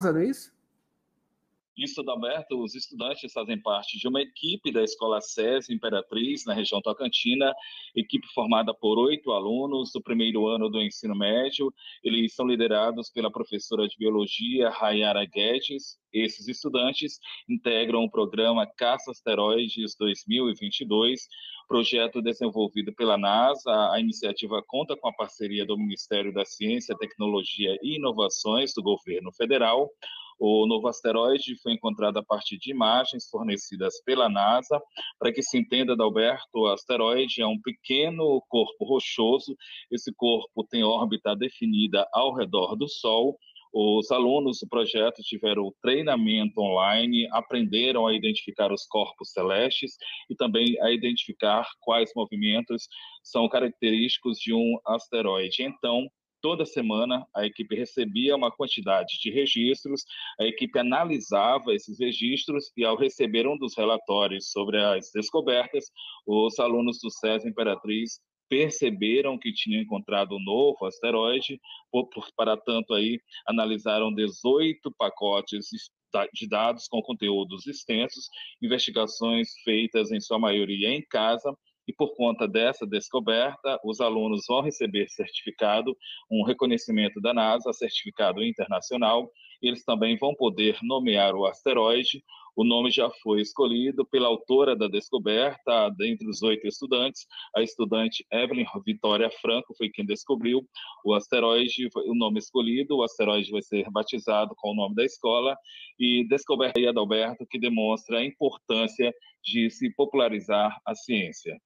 não é isso? Isso, Adalberto, os estudantes fazem parte de uma equipe da Escola SES Imperatriz, na região Tocantina, equipe formada por oito alunos do primeiro ano do ensino médio. Eles são liderados pela professora de Biologia, Rayara Guedes. Esses estudantes integram o programa Caça Asteroides 2022, projeto desenvolvido pela NASA. A iniciativa conta com a parceria do Ministério da Ciência, Tecnologia e Inovações do governo federal. O novo asteroide foi encontrado a partir de imagens fornecidas pela NASA. Para que se entenda, Dalberto, o asteroide é um pequeno corpo rochoso. Esse corpo tem órbita definida ao redor do Sol. Os alunos do projeto tiveram treinamento online, aprenderam a identificar os corpos celestes e também a identificar quais movimentos são característicos de um asteroide. Então, Toda semana a equipe recebia uma quantidade de registros, a equipe analisava esses registros e, ao receber um dos relatórios sobre as descobertas, os alunos do SESI Imperatriz perceberam que tinham encontrado um novo asteroide, para tanto aí analisaram 18 pacotes de dados com conteúdos extensos, investigações feitas em sua maioria em casa e por conta dessa descoberta, os alunos vão receber certificado, um reconhecimento da NASA, certificado internacional, eles também vão poder nomear o asteroide. O nome já foi escolhido pela autora da descoberta, dentre os oito estudantes, a estudante Evelyn Vitória Franco foi quem descobriu o asteroide, o nome escolhido, o asteroide vai ser batizado com o nome da escola, e descoberta aí, Adalberto, que demonstra a importância de se popularizar a ciência.